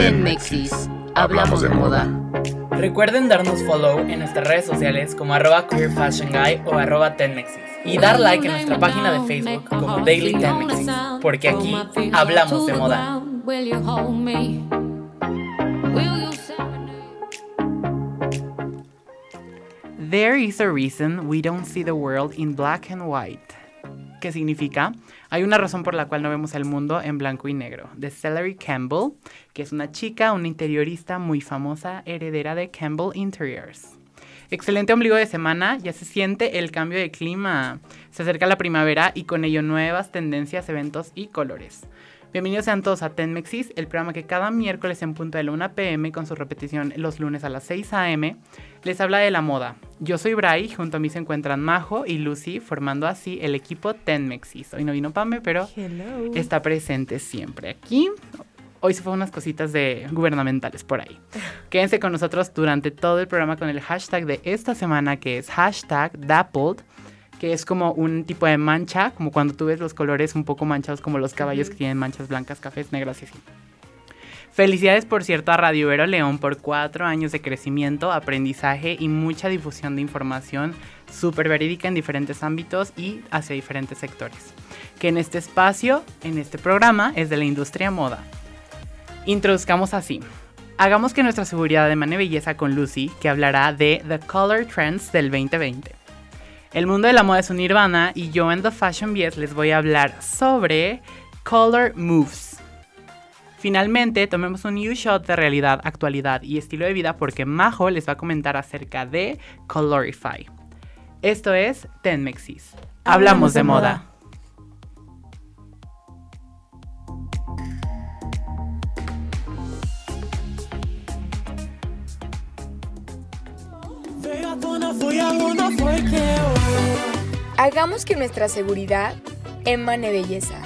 Tenmexis. Hablamos de moda. Recuerden darnos follow en nuestras redes sociales como arroba queerfashionguy o arroba tenmexis. Y dar like en nuestra página de Facebook como Daily Tenmexis. Porque aquí hablamos de moda. There is a reason we don't see the world in black and white. ¿Qué significa? Hay una razón por la cual no vemos el mundo en blanco y negro. De Celery Campbell, que es una chica, una interiorista muy famosa, heredera de Campbell Interiors. Excelente ombligo de semana, ya se siente el cambio de clima. Se acerca la primavera y con ello nuevas tendencias, eventos y colores. Bienvenidos sean todos a Tenmexis, el programa que cada miércoles en punto de la 1 pm con su repetición los lunes a las 6 am les habla de la moda. Yo soy Bray, junto a mí se encuentran Majo y Lucy formando así el equipo Tenmexis. Hoy no vino Pame, pero está presente siempre aquí. Hoy se fue unas cositas de gubernamentales por ahí. Quédense con nosotros durante todo el programa con el hashtag de esta semana que es hashtag Dappled que es como un tipo de mancha, como cuando tú ves los colores un poco manchados como los caballos que tienen manchas blancas, cafés, negras y así. Felicidades, por cierto, a Radio Vero León por cuatro años de crecimiento, aprendizaje y mucha difusión de información súper verídica en diferentes ámbitos y hacia diferentes sectores. Que en este espacio, en este programa, es de la industria moda. Introduzcamos así. Hagamos que nuestra seguridad de mane belleza con Lucy, que hablará de The Color Trends del 2020. El mundo de la moda es un nirvana y yo en The Fashion BS les voy a hablar sobre Color Moves. Finalmente, tomemos un new shot de realidad, actualidad y estilo de vida porque Majo les va a comentar acerca de Colorify. Esto es Tenmexis. Hablamos, de, moda. Hagamos que nuestra seguridad emane belleza.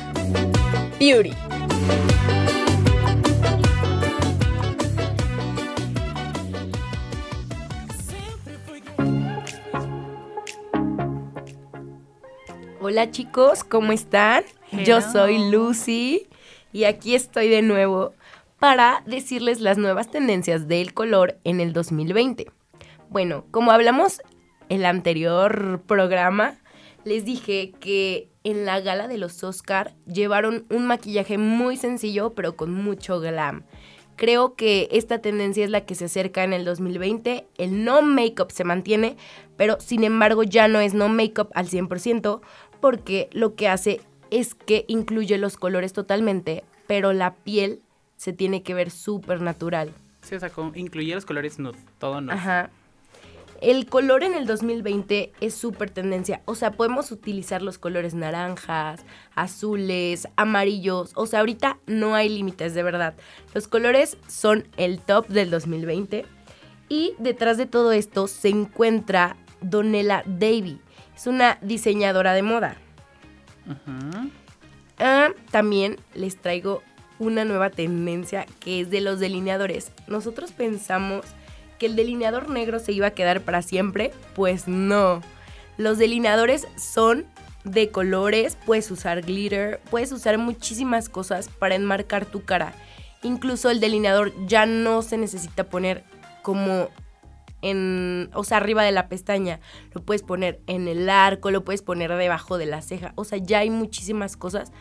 Beauty. Hola chicos, ¿cómo están? Yo soy Lucy y aquí estoy de nuevo para decirles las nuevas tendencias del color en el 2020. Bueno, como hablamos el anterior programa, les dije que en la gala de los Oscar llevaron un maquillaje muy sencillo pero con mucho glam. Creo que esta tendencia es la que se acerca en el 2020. El no make-up se mantiene, pero sin embargo ya no es no make-up al 100% porque lo que hace es que incluye los colores totalmente, pero la piel se tiene que ver súper natural. Sí, o sea, incluye los colores nude, todo nude. Ajá. El color en el 2020 es súper tendencia. O sea, podemos utilizar los colores naranjas, azules, amarillos. O sea, ahorita no hay límites, de verdad. Los colores son el top del 2020. Y detrás de todo esto se encuentra Donella Davy. Es una diseñadora de moda. Ah, también les traigo una nueva tendencia que es de los delineadores. Nosotros pensamos que el delineador negro se iba a quedar para siempre, pues no. Los delineadores son de colores, puedes usar glitter, puedes usar muchísimas cosas para enmarcar tu cara. Incluso el delineador ya no se necesita poner como en, o sea, arriba de la pestaña. Lo puedes poner en el arco, lo puedes poner debajo de la ceja. O sea, ya hay muchísimas cosas.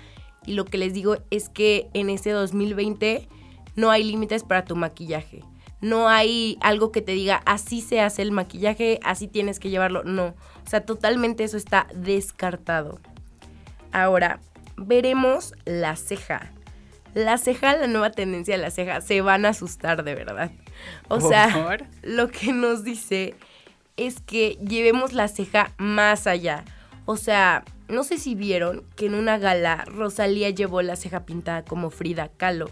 Y lo que les digo es que en este 2020 no hay límites para tu maquillaje no hay algo que te diga así se hace el maquillaje, así tienes que llevarlo. No, o sea, totalmente eso está descartado. Ahora, veremos la ceja. La ceja, la nueva tendencia de la ceja, se van a asustar de verdad. O sea, lo que nos dice es que llevemos la ceja más allá. O sea, no sé si vieron que en una gala Rosalía llevó la ceja pintada como Frida Kahlo.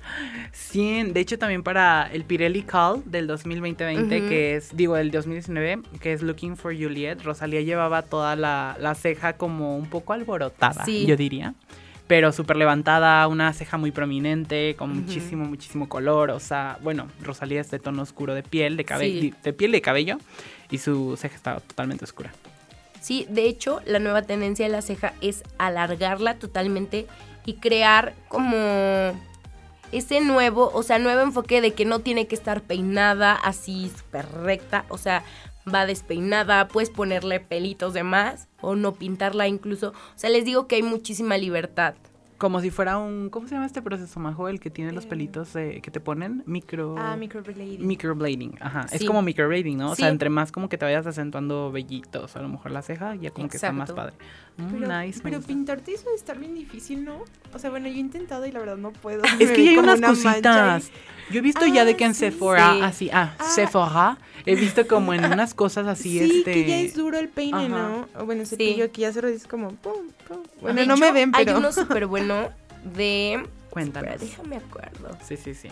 Sí, de hecho también para el Pirelli Call del 2020, que es, digo, el 2019, que es Looking for Juliet, Rosalía llevaba toda la, ceja como un poco alborotada, yo diría. Pero súper levantada, una ceja muy prominente, con muchísimo, muchísimo color. O sea, bueno, Rosalía es de tono oscuro de piel, de cabello, de piel de cabello, y su ceja estaba totalmente oscura. Sí, de hecho, la nueva tendencia de la ceja es alargarla totalmente y crear como ese nuevo, o sea, nuevo enfoque de que no tiene que estar peinada así súper recta, o sea, va despeinada, puedes ponerle pelitos de más o no pintarla incluso. O sea, les digo que hay muchísima libertad. Como si fuera un, ¿cómo se llama este proceso, Majo? El que tiene los pelitos eh, que te ponen micro... Ah, microblading. Microblading, ajá. Es como microblading, ¿no? O sea, entre más como que te vayas acentuando vellitos, a lo mejor la ceja, ya como que está más padre. Mm, Pero, nice, pero pintarte eso debe estar bien difícil, ¿no? O sea, bueno, yo he intentado y la verdad no puedo. Es que ya hay unas cositas. Yo he visto ya de Ah, que en sí. Sephora, Sí. así, ah, Ah. Sephora, he visto como en unas cosas así, Sí, este... que ya es duro el peine, Ajá. ¿no? O bueno, Sí. cepillo que ya se lo dices como pum, pum. Bueno, De no hecho, me ven, pero... Hay uno súper de... Cuéntanos. Espera, déjame acuerdo. Sí, sí, sí.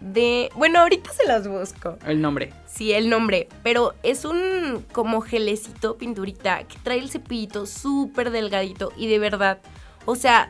De... Bueno, ahorita se los busco. El nombre. Sí, el nombre. Pero es un como gelecito, pinturita, que trae el cepillito súper delgadito y de verdad, o sea,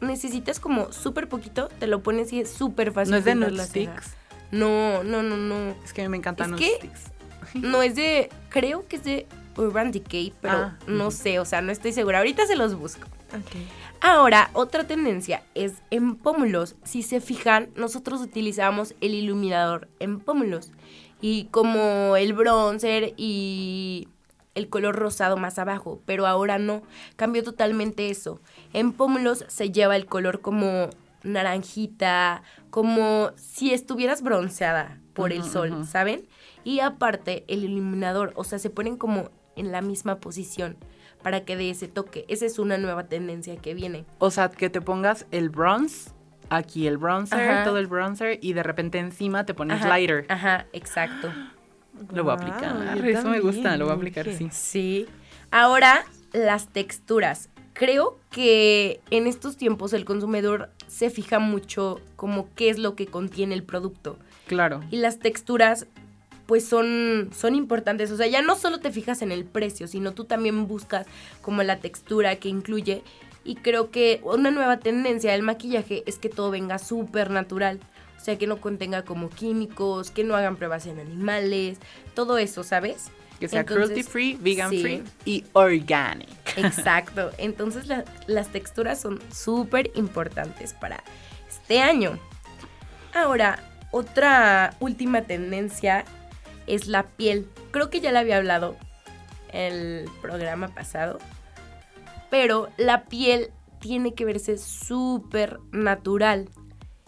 necesitas como súper poquito, te lo pones y es súper fácil. ¿No es de Nude las. Sticks? No, no, no, no. Es que a mí me encantan que- sticks. No es de, creo que es de Urban Decay, pero Ah, no sé, o sea, no estoy segura. Ahorita se los busco. Ok. Ahora, otra tendencia es en pómulos. Si se fijan, nosotros utilizamos el iluminador en pómulos. Y como el bronzer y el color rosado más abajo, pero ahora no, cambió totalmente eso. En pómulos se lleva el color como naranjita, como si estuvieras bronceada por el sol. ¿saben? Y aparte el iluminador, o sea, se ponen como en la misma posición para que dé ese toque. Esa es una nueva tendencia que viene. O sea, que te pongas el bronze, aquí el bronzer, Ajá. todo el bronzer, y de repente encima te pones Ajá, lighter. Ajá, exacto. Lo voy a aplicar. Eso me gusta, lo voy a aplicar, dije. sí. Sí. Ahora, las texturas. Creo que en estos tiempos el consumidor se fija mucho como qué es lo que contiene el producto. Claro. Y las texturas pues son, son importantes. O sea, ya no solo te fijas en el precio, sino tú también buscas como la textura que incluye. Y creo que una nueva tendencia del maquillaje es que todo venga súper natural. O sea, que no contenga como químicos, que no hagan pruebas en animales, todo eso, ¿sabes? Que sea Entonces, cruelty free, vegan sí. free y organic. Exacto. Entonces la- las texturas son súper importantes para este año. Ahora, otra última tendencia es la piel. Creo que ya la había hablado el programa pasado. Pero la piel tiene que verse súper natural.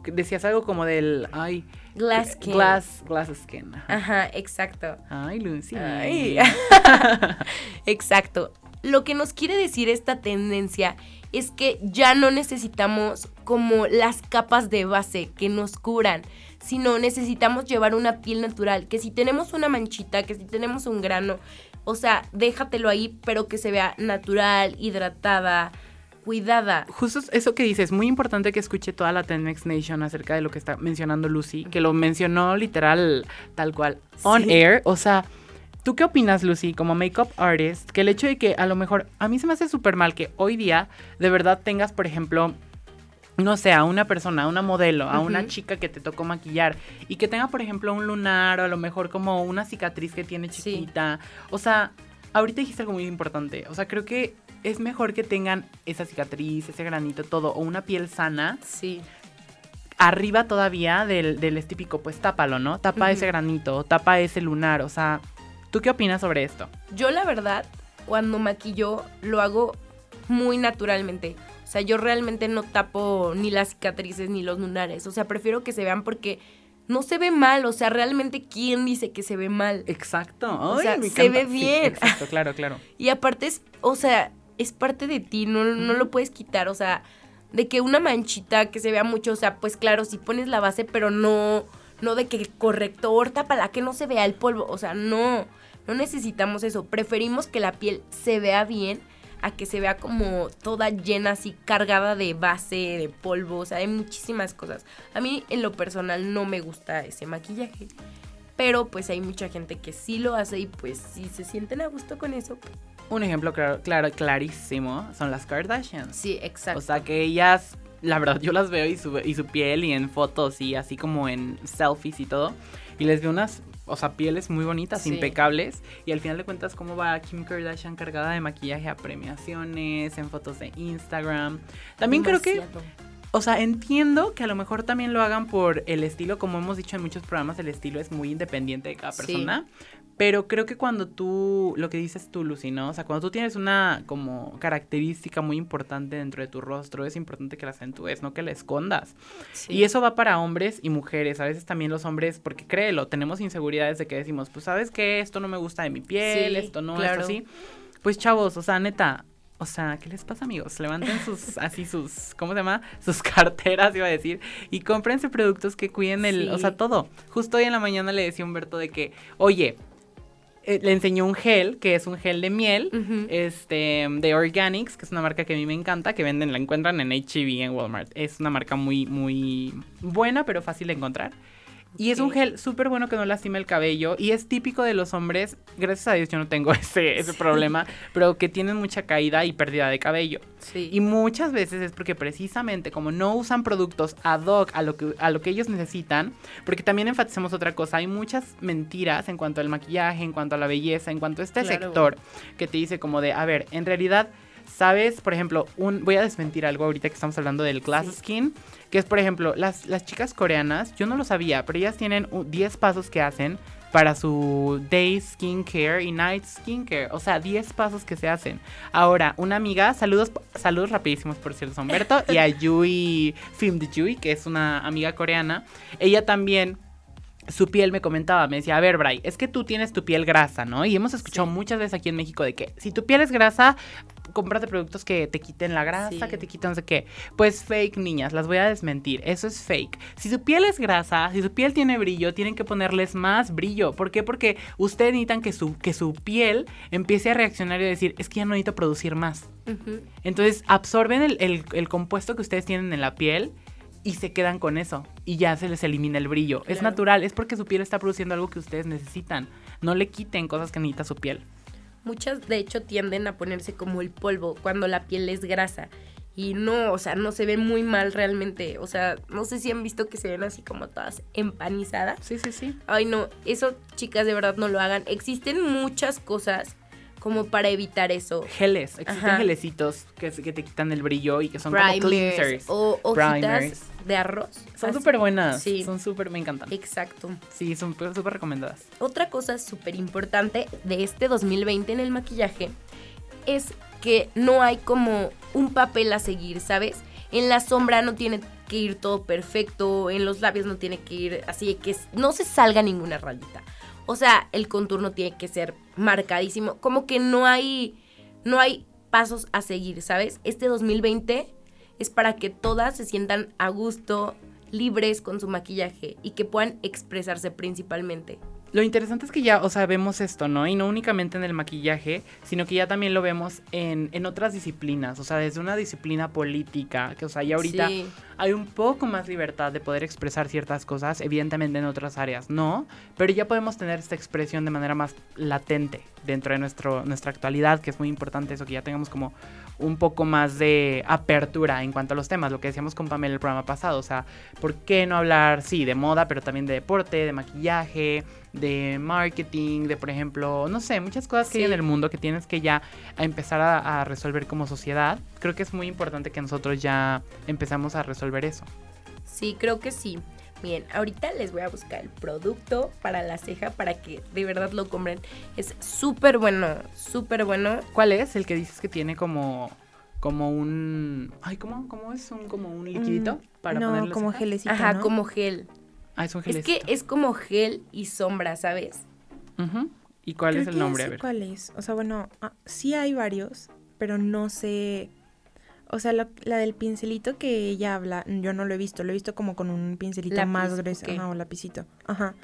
Decías algo como del, ay, Glass skin. glass, glass skin. Ajá. Ajá, exacto. Ay, Lucy. Ay. Exacto. Lo que nos quiere decir esta tendencia es que ya no necesitamos como las capas de base que nos curan, sino necesitamos llevar una piel natural, que si tenemos una manchita, que si tenemos un grano, o sea, déjatelo ahí, pero que se vea natural, hidratada, cuidada. Justo es eso que dices, muy importante que escuche toda la Tenmex Nation acerca de lo que está mencionando Lucy, que lo mencionó literal tal cual, on Sí. air. O sea, ¿tú qué opinas, Lucy, como makeup artist? Que el hecho de que a lo mejor, a mí se me hace súper mal que hoy día de verdad tengas, por ejemplo, no sé, a una persona, a una modelo, a una chica que te tocó maquillar y que tenga, por ejemplo, un lunar o a lo mejor como una cicatriz que tiene Sí. chiquita. O sea, ahorita dijiste algo muy importante. O sea, creo que es mejor que tengan esa cicatriz, ese granito, todo, o una piel sana, Sí. arriba todavía del, del es típico, pues tápalo, ¿no? Tapa ese granito, tapa ese lunar, o sea, ¿tú qué opinas sobre esto? Yo la verdad, cuando maquillo, lo hago muy naturalmente. O sea, yo realmente no tapo ni las cicatrices ni los lunares. O sea, prefiero que se vean porque no se ve mal. O sea, realmente, ¿quién dice que se ve mal? Exacto. O sea, me se ve Sí, bien. exacto, claro, claro. Y aparte es, o sea, es parte de ti, no, no lo puedes quitar. O sea, de que una manchita que se vea mucho, o sea, pues claro, si pones la base, pero no, no de que el corrector tápala, que no se vea el polvo. O sea, no, no necesitamos eso. Preferimos que la piel se vea bien a que se vea como toda llena, así cargada de base, de polvo, o sea, hay muchísimas cosas. A mí en lo personal no me gusta ese maquillaje. Pero pues hay mucha gente que sí lo hace y pues si se sienten a gusto con eso, pues, Un ejemplo claro, claro, clarísimo son las Kardashians. sí, exacto. O sea que ellas, la verdad, yo las veo y su, y su piel y en fotos y así como en selfies y todo. Y les veo unas, o sea, pieles muy bonitas, Sí. impecables. Y al final de cuentas, cómo va Kim Kardashian cargada de maquillaje a premiaciones, en fotos de Instagram. También creo que o sea, entiendo que a lo mejor también lo hagan por el estilo, como hemos dicho en muchos programas, el estilo es muy independiente de cada Sí. Pero creo que cuando tú, lo que dices tú, Lucy, ¿no? O sea, cuando tú tienes una como característica muy importante dentro de tu rostro, es importante que la acentúes, no que la escondas. Y eso va para hombres y mujeres. A veces también los hombres, porque créelo, tenemos inseguridades de que decimos, pues, ¿sabes qué? Esto no me gusta de mi piel, Sí, esto no, claro. esto sí. Pues, chavos, o sea, neta, o sea, ¿qué les pasa, amigos? Levanten sus, así sus, ¿cómo se llama? Sus carteras, iba a decir, y cómprense productos que cuiden el, o sea, todo. Justo hoy en la mañana le decía a Humberto de que, oye, eh, le enseñó un gel, que es un gel de miel, este, de Organics, que es una marca que a mí me encanta, que venden, la encuentran en H&B en Walmart. Es una marca muy, muy buena, pero fácil de encontrar. Y es un gel súper bueno que no lastima el cabello y es típico de los hombres, gracias a Dios yo no tengo ese, ese problema, pero que tienen mucha caída y pérdida de cabello. Sí. Y muchas veces es porque precisamente como no usan productos ad hoc a lo que, a lo que ellos necesitan, porque también enfatizamos otra cosa, hay muchas mentiras en cuanto al maquillaje, en cuanto a la belleza, en cuanto a este Claro. sector que te dice como de, a ver, en realidad, sabes, por ejemplo, un, voy a desmentir algo ahorita que estamos hablando del glass Sí. skin, que es por ejemplo, las, las chicas coreanas, yo no lo sabía, pero ellas tienen u- 10 pasos que hacen para su day skincare y night skincare. O sea, 10 pasos que se hacen. Ahora, una amiga, saludos, saludos rapidísimos por cierto, a Humberto y a Yui Film de Yui, que es una amiga coreana. Ella también su piel me comentaba, me decía, a ver, Bray, es que tú tienes tu piel grasa, ¿no? Y hemos escuchado muchas veces aquí en México de que si tu piel es grasa, cómprate productos que te quiten la grasa, Sí. que te quiten no sé qué. Pues fake, niñas, las voy a desmentir. Eso es fake. Si su piel es grasa, si su piel tiene brillo, tienen que ponerles más brillo. ¿Por qué? Porque ustedes necesitan que su, que su piel empiece a reaccionar y decir, es que ya no necesito producir más. Entonces absorben el, el- el compuesto que ustedes tienen en la piel y se quedan con eso. Y ya se les elimina el brillo. Es natural, es porque su piel está produciendo algo que ustedes necesitan. No le quiten cosas que necesita su piel. Muchas de hecho tienden a ponerse como el polvo cuando la piel es grasa. Y no, o sea, no se ve muy mal realmente. O sea, no sé si han visto que se ven así como todas empanizadas. Sí, sí, sí. Ay, no, eso chicas de verdad no lo hagan. Existen muchas cosas como para evitar eso. Geles, existen Ajá. gelecitos que, que te quitan el brillo y que son como Primers cleansers. o hojitas Primers. De arroz. Son súper buenas. Sí. Son súper, me encantan. Exacto. Sí, son súper recomendadas. Otra cosa súper importante de este 2020 en el maquillaje es que no hay como un papel a seguir, ¿sabes? En la sombra no tiene que ir todo perfecto, en los labios no tiene que ir así que no se salga ninguna rayita. O sea, el contorno tiene que ser marcadísimo, como que no hay no hay pasos a seguir, ¿sabes? Este 2020 es para que todas se sientan a gusto, libres con su maquillaje y que puedan expresarse principalmente. Lo interesante es que ya, o sea, vemos esto, ¿no? Y no únicamente en el maquillaje, sino que ya también lo vemos en, en otras disciplinas, o sea, desde una disciplina política, que, o sea, ya ahorita Sí. hay un poco más libertad de poder expresar ciertas cosas, evidentemente en otras áreas no, pero ya podemos tener esta expresión de manera más latente dentro de nuestro, nuestra actualidad, que es muy importante eso, que ya tengamos como un poco más de apertura en cuanto a los temas, lo que decíamos con Pamela el programa pasado, o sea, ¿por qué no hablar, sí, de moda, pero también de deporte, de maquillaje, de marketing, de, por ejemplo, no sé, muchas cosas que hay en el mundo que tienes que ya empezar a, a resolver como sociedad? Creo que es muy importante que nosotros ya empezamos a resolver eso. Sí, creo que sí. Bien, ahorita les voy a buscar el producto para la ceja para que de verdad lo compren. Es súper bueno, súper bueno. ¿Cuál es el que dices que tiene como como un ay cómo cómo es un como un liquidito para Mm, no, ponerle como ceja? gelecito, Ajá, ¿no? como gel. Ah, es un Es gelecito. que es como gel y sombra, ¿sabes? ¿Y cuál Creo es el que nombre? A sé ver. ¿Cuál es? O sea, bueno, ah, sí hay varios, pero no sé. O sea, la del pincelito que ella habla, yo no lo he visto. Lo he visto como con un pincelito Lápiz, más grueso. ok. Ajá, o lapicito. Ajá.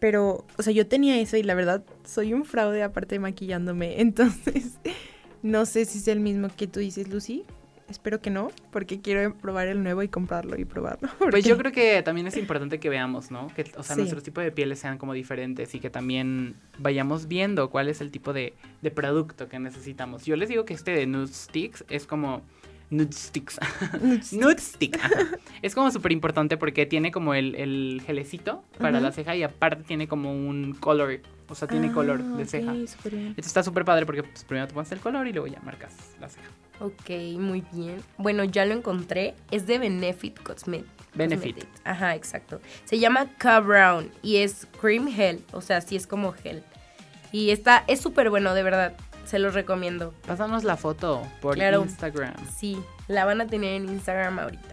Pero, o sea, yo tenía eso y la verdad soy un fraude aparte de maquillándome. Entonces, no sé si es el mismo que tú dices, Lucy. Espero que no, porque quiero probar el nuevo y comprarlo y probarlo. Pues yo creo que también es importante que veamos, ¿no? Que, o sea, Sí. nuestros tipos de pieles sean como diferentes y que también vayamos viendo cuál es el tipo de, de producto que necesitamos. Yo les digo que este de Nude Sticks es como... Nude Sticks. Nude Stick. Es como súper importante porque tiene como el, el gelecito para la ceja y aparte tiene como un color. O sea, tiene color Ah, de ok, ceja. bien. Esto está súper padre porque pues, primero te pones el color y luego ya marcas la ceja. Ok, muy bien. Bueno, ya lo encontré. Es de Benefit Cosmet Benefit. Cosmetics. Ajá, exacto. Se llama K Brown y es cream gel, o sea, sí es como gel. Y está, es súper bueno, de verdad. Se los recomiendo. Pásanos la foto por Claro. Instagram. Sí, la van a tener en Instagram ahorita.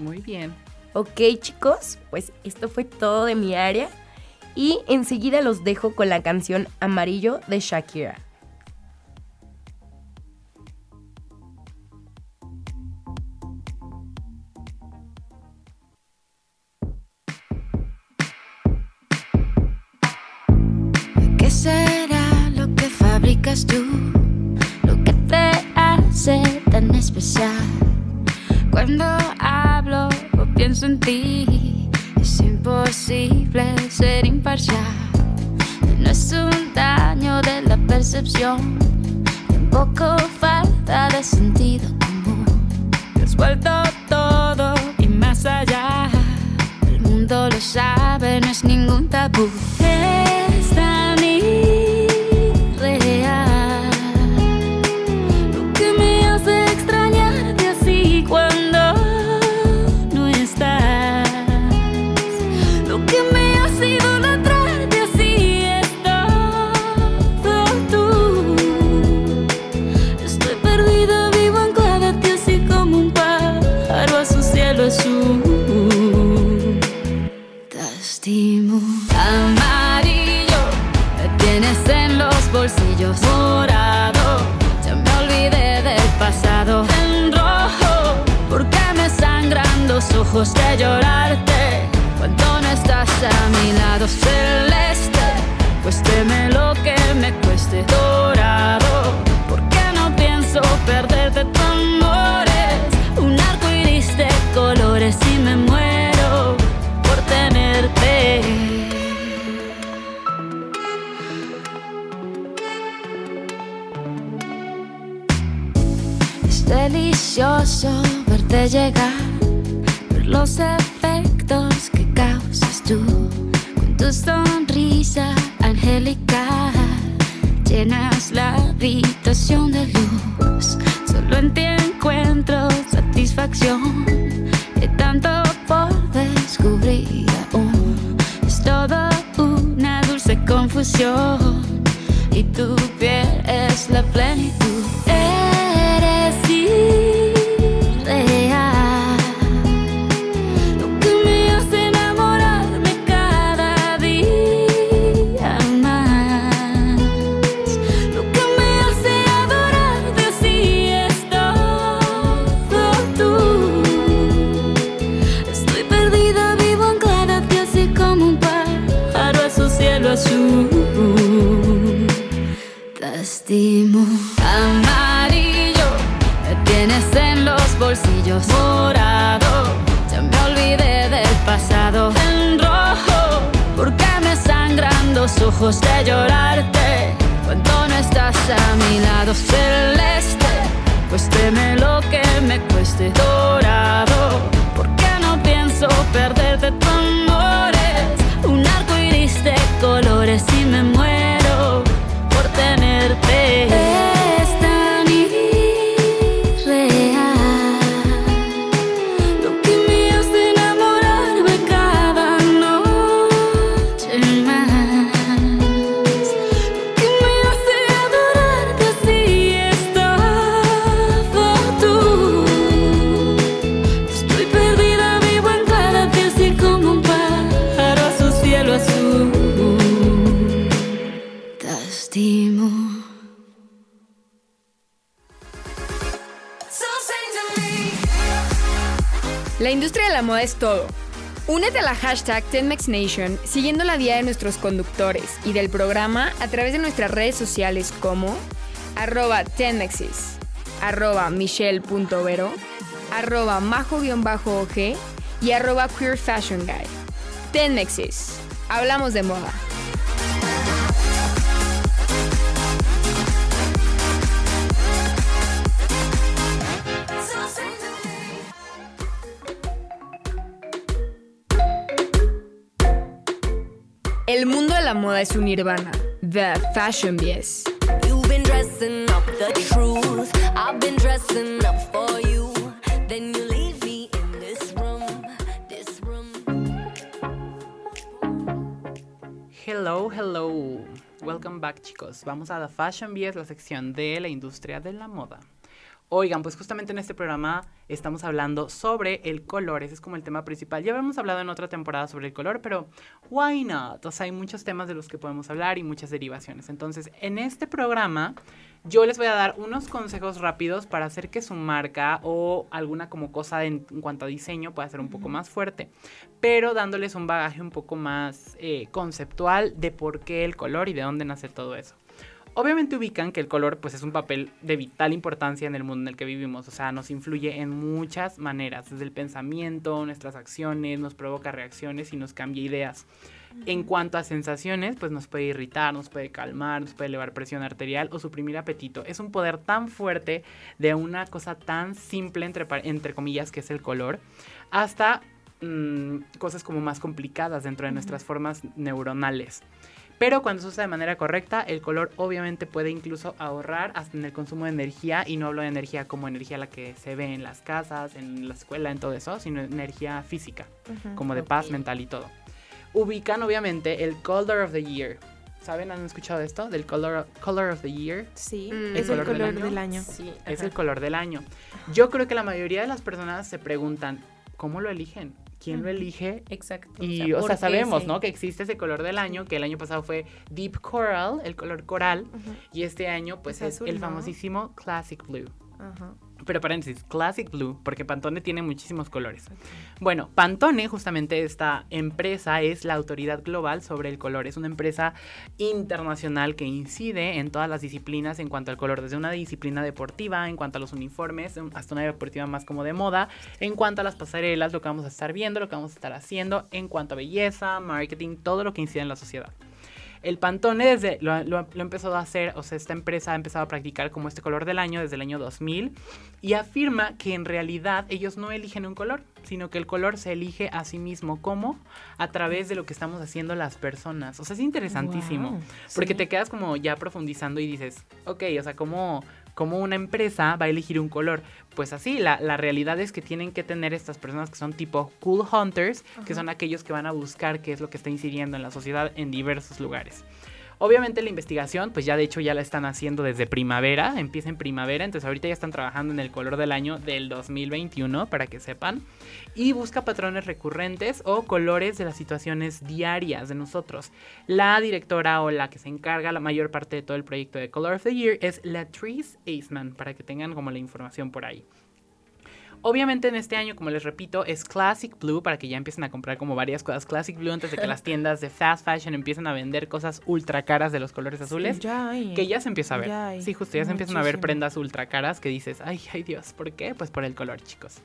Muy bien. Ok, chicos, pues esto fue todo de mi área. Y enseguida los dejo con la canción Amarillo de Shakira. Fabricas tú? Lo que te hace tan especial. Cuando hablo o pienso en ti, es imposible ser imparcial. No es un daño de la percepción, tampoco falta de sentido común. Te has vuelto todo y más allá. El mundo lo sabe, no es ningún tabú. Es llegar, ver los efectos que causas tú con tu sonrisa angelical. Llenas la habitación de luz, solo en ti encuentro satisfacción. Hay tanto por descubrir aún, es todo una dulce confusión hashtag TenMexNation siguiendo la guía de nuestros conductores y del programa a través de nuestras redes sociales como arroba tenmexis, arroba michelle.vero, arroba majo-og y arroba queerfashionguy. Tenmexis. Hablamos de moda. El mundo de la moda es un nirvana. The Fashion room. Hello, hello. Welcome back, chicos. Vamos a The Fashion es la sección de la industria de la moda. Oigan, pues justamente en este programa estamos hablando sobre el color, ese es como el tema principal. Ya habíamos hablado en otra temporada sobre el color, pero why not? O sea, hay muchos temas de los que podemos hablar y muchas derivaciones. Entonces, en este programa yo les voy a dar unos consejos rápidos para hacer que su marca o alguna como cosa en, en cuanto a diseño pueda ser un poco más fuerte, pero dándoles un bagaje un poco más eh, conceptual de por qué el color y de dónde nace todo eso. Obviamente ubican que el color pues es un papel de vital importancia en el mundo en el que vivimos, o sea, nos influye en muchas maneras, desde el pensamiento, nuestras acciones, nos provoca reacciones y nos cambia ideas. En cuanto a sensaciones, pues nos puede irritar, nos puede calmar, nos puede elevar presión arterial o suprimir apetito. Es un poder tan fuerte de una cosa tan simple, entre, entre comillas, que es el color, hasta mm, cosas como más complicadas dentro de nuestras formas neuronales. Pero cuando se usa de manera correcta, el color obviamente puede incluso ahorrar hasta en el consumo de energía. Y no hablo de energía como energía la que se ve en las casas, en la escuela, en todo eso, sino energía física, como de paz Ok. mental y todo. Ubican obviamente el Color of the Year. ¿Saben? ¿Han escuchado esto? Del Color, color of the Year. Sí, Mm, es ¿el el color del color año? del año. Sí, Es ajá. el color del año. Yo creo que la mayoría de las personas se preguntan, ¿cómo lo eligen? ¿Quién lo elige? Exacto. Y, o ¿por sea, sabemos, ese? ¿no? Que existe ese color del año, que el año pasado fue Deep Coral, el color coral, y este año, pues, Es es, azul, el ¿no? famosísimo Classic Blue. Ajá. Pero paréntesis, Classic Blue, porque Pantone tiene muchísimos colores. Bueno, Pantone, justamente esta empresa, es la autoridad global sobre el color. Es una empresa internacional que incide en todas las disciplinas en cuanto al color, desde una disciplina deportiva, en cuanto a los uniformes, un- hasta una deportiva más como de moda, en cuanto a las pasarelas, lo que vamos a estar viendo, lo que vamos a estar haciendo, en cuanto a belleza, marketing, todo lo que incide en la sociedad. El Pantone desde lo, lo- lo empezó a hacer, o sea, esta empresa ha empezado a practicar como este color del año desde el año 2000 y afirma que en realidad ellos no eligen un color, sino que el color se elige a sí mismo como a través de lo que estamos haciendo las personas. O sea, es interesantísimo, porque sí. te quedas como ya profundizando y dices, ok, o sea, ¿cómo, cómo una empresa va a elegir un color? Pues así, la, la realidad es que tienen que tener estas personas que son tipo cool hunters, que son aquellos que van a buscar qué es lo que está incidiendo en la sociedad en diversos lugares. Obviamente la investigación, pues ya de hecho ya la están haciendo desde primavera, empieza en primavera, entonces ahorita ya están trabajando en el color del año del 2021, para que sepan, y busca patrones recurrentes o colores de las situaciones diarias de nosotros. La directora o la que se encarga la mayor parte de todo el proyecto de Color of the Year es Latrice Aceman, para que tengan como la información por ahí. Obviamente en este año, como les repito, es Classic Blue para que ya empiecen a comprar como varias cosas Classic Blue antes de que las tiendas de fast fashion empiecen a vender cosas ultra caras de los colores azules. Ya hay. Que ya se empieza a ver. Ya hay. sí, justo ya se empiezan a ver prendas ultra caras que dices, ay, ay Dios, ¿por qué? Pues por el color, chicos.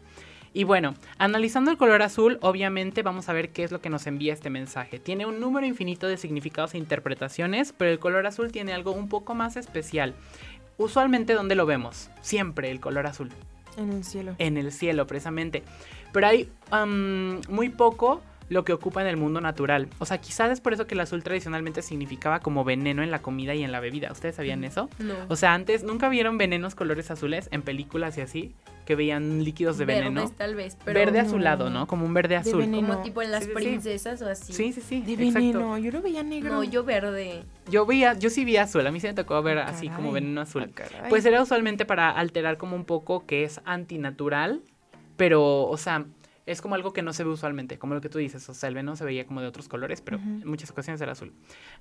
Y bueno, analizando el color azul, obviamente vamos a ver qué es lo que nos envía este mensaje. Tiene un número infinito de significados e interpretaciones, pero el color azul tiene algo un poco más especial. Usualmente, ¿dónde lo vemos? Siempre el color azul En el cielo. en el cielo, precisamente. Pero hay am, muy poco lo que ocupa en el mundo natural. O sea, quizás es por eso que el azul tradicionalmente significaba como veneno en la comida y en la bebida. ¿Ustedes sabían eso? No. O sea, antes nunca vieron venenos colores azules en películas y así, que veían líquidos de veneno. Verdes tal vez, pero verde no. azulado, ¿no? Como un verde azul. veneno. como tipo en las Sí, sí, sí. princesas o así. Sí, sí, sí. De exacto. veneno. Yo lo veía negro. No, yo verde. Yo veía, yo sí vi azul, a mí sí me tocó ver Ah, así caray. como veneno azul. Ah, caray. Pues era usualmente para alterar como un poco que es antinatural, pero, o sea, es como algo que no se ve usualmente, como lo que tú dices, o sea, el veneno se veía como de otros colores, pero en muchas ocasiones era azul.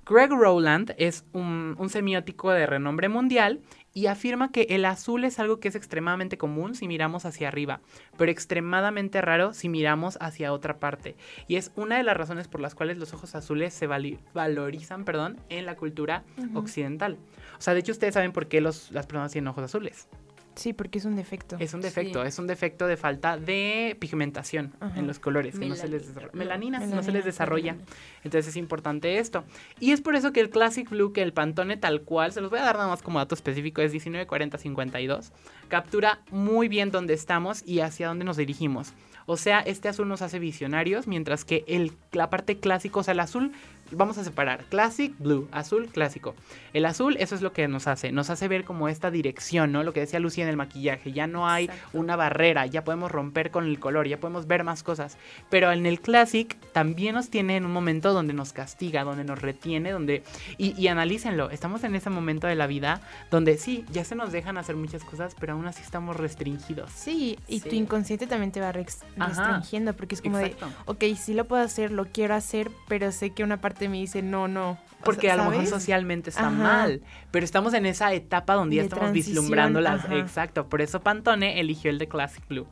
Greg Rowland es un, un semiótico de renombre mundial y afirma que el azul es algo que es extremadamente común si miramos hacia arriba, pero extremadamente raro si miramos hacia otra parte. Y es una de las razones por las cuales los ojos azules se valorizan perdón, en la cultura occidental. O sea, de hecho ustedes saben por qué los, las personas tienen ojos azules. Sí, porque es un defecto. Es un defecto, Sí. es un defecto de falta de pigmentación Ajá. en los colores, que no se les Melanina. desarrolla. Melanina, no se les desarrolla. Entonces es importante esto. Y es por eso que el Classic Blue, que el Pantone tal cual, se los voy a dar nada más como dato específico, es 1940-52, captura muy bien dónde estamos y hacia dónde nos dirigimos. O sea, este azul nos hace visionarios, mientras que el, la parte clásica, o sea, el azul vamos a separar classic, blue, azul, clásico. El azul, eso es lo que nos hace, nos hace ver como esta dirección, ¿no? Lo que decía Lucía en el maquillaje, ya no hay Exacto. una barrera, ya podemos romper con el color, ya podemos ver más cosas. Pero en el classic también nos tiene en un momento donde nos castiga, donde nos retiene, donde... Y, y analícenlo, estamos en ese momento de la vida donde sí, ya se nos dejan hacer muchas cosas, pero aún así estamos restringidos. Sí, y tu Sí. inconsciente también te va rex- Ajá. restringiendo porque es como Exacto. de, ok, sí lo puedo hacer, lo quiero hacer, pero sé que una parte me dice, no, no. Porque a lo mejor socialmente está Ajá. mal, pero estamos en esa etapa donde ya De estamos vislumbrando las... Exacto, por eso Pantone eligió el de Classic Blue.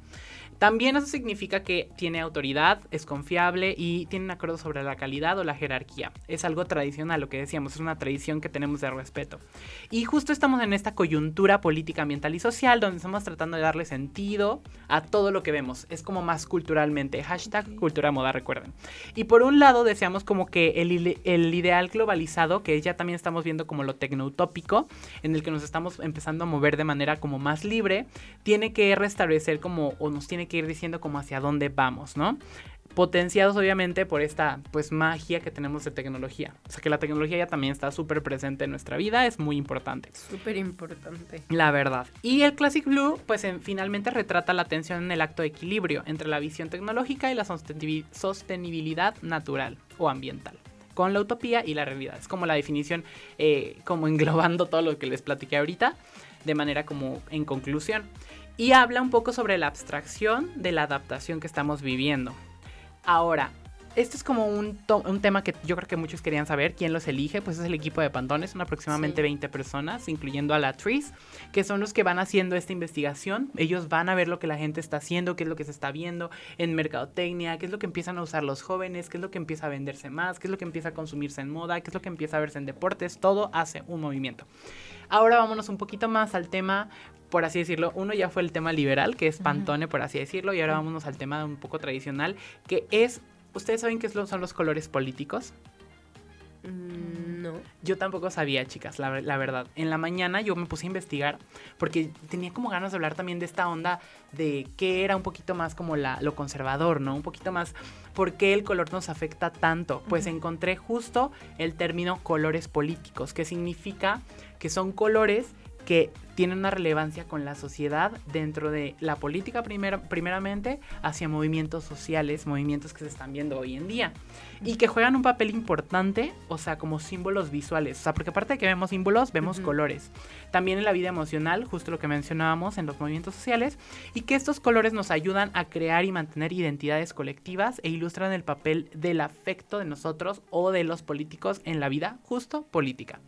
También eso significa que tiene autoridad, es confiable y tiene un acuerdo sobre la calidad o la jerarquía. Es algo tradicional, lo que decíamos, es una tradición que tenemos de respeto. Y justo estamos en esta coyuntura política, ambiental y social donde estamos tratando de darle sentido a todo lo que vemos. Es como más culturalmente. Hashtag cultura moda, recuerden. Y por un lado deseamos como que el, el ideal globalizado, que ya también estamos viendo como lo tecnoutópico, en el que nos estamos empezando a mover de manera como más libre, tiene que restablecer como, o nos tiene que ir diciendo como hacia dónde vamos, ¿no? Potenciados obviamente por esta pues magia que tenemos de tecnología. O sea que la tecnología ya también está súper presente en nuestra vida, es muy importante. Súper importante. La verdad. Y el Classic Blue, pues en- finalmente retrata la tensión en el acto de equilibrio entre la visión tecnológica y la sostenibi- sostenibilidad natural o ambiental. Con la utopía y la realidad. Es como la definición, eh, como englobando todo lo que les platiqué ahorita, de manera como en conclusión. Y habla un poco sobre la abstracción de la adaptación que estamos viviendo. Ahora, esto es como un, un tema que yo creo que muchos querían saber. ¿Quién los elige? Pues es el equipo de Pantone, son aproximadamente Sí. 20 personas, incluyendo a la Tris, que son los que van haciendo esta investigación. Ellos van a ver lo que la gente está haciendo, qué es lo que se está viendo en mercadotecnia, qué es lo que empiezan a usar los jóvenes, qué es lo que empieza a venderse más, qué es lo que empieza a consumirse en moda, qué es lo que empieza a verse en deportes. Todo hace un movimiento. Ahora vámonos un poquito más al tema, por así decirlo. Uno ya fue el tema liberal, que es Pantone, por así decirlo, y ahora vámonos al tema un poco tradicional, que es, ¿ustedes saben qué son los colores políticos? Mm, no. Yo tampoco sabía, chicas, la, la verdad. En la mañana yo me puse a investigar porque tenía como ganas de hablar también de esta onda de qué era un poquito más como la, lo conservador, ¿no? Un poquito más por qué el color nos afecta tanto. Pues encontré justo el término colores políticos, que significa que son colores que tienen una relevancia con la sociedad dentro de la política primero, primeramente hacia movimientos sociales, movimientos que se están viendo hoy en día y que juegan un papel importante, o sea, como símbolos visuales, o sea, porque aparte de que vemos símbolos, vemos colores. También en la vida emocional, justo lo que mencionábamos en los movimientos sociales, y que estos colores nos ayudan a crear y mantener identidades colectivas e ilustran el papel del afecto de nosotros o de los políticos en la vida justo política.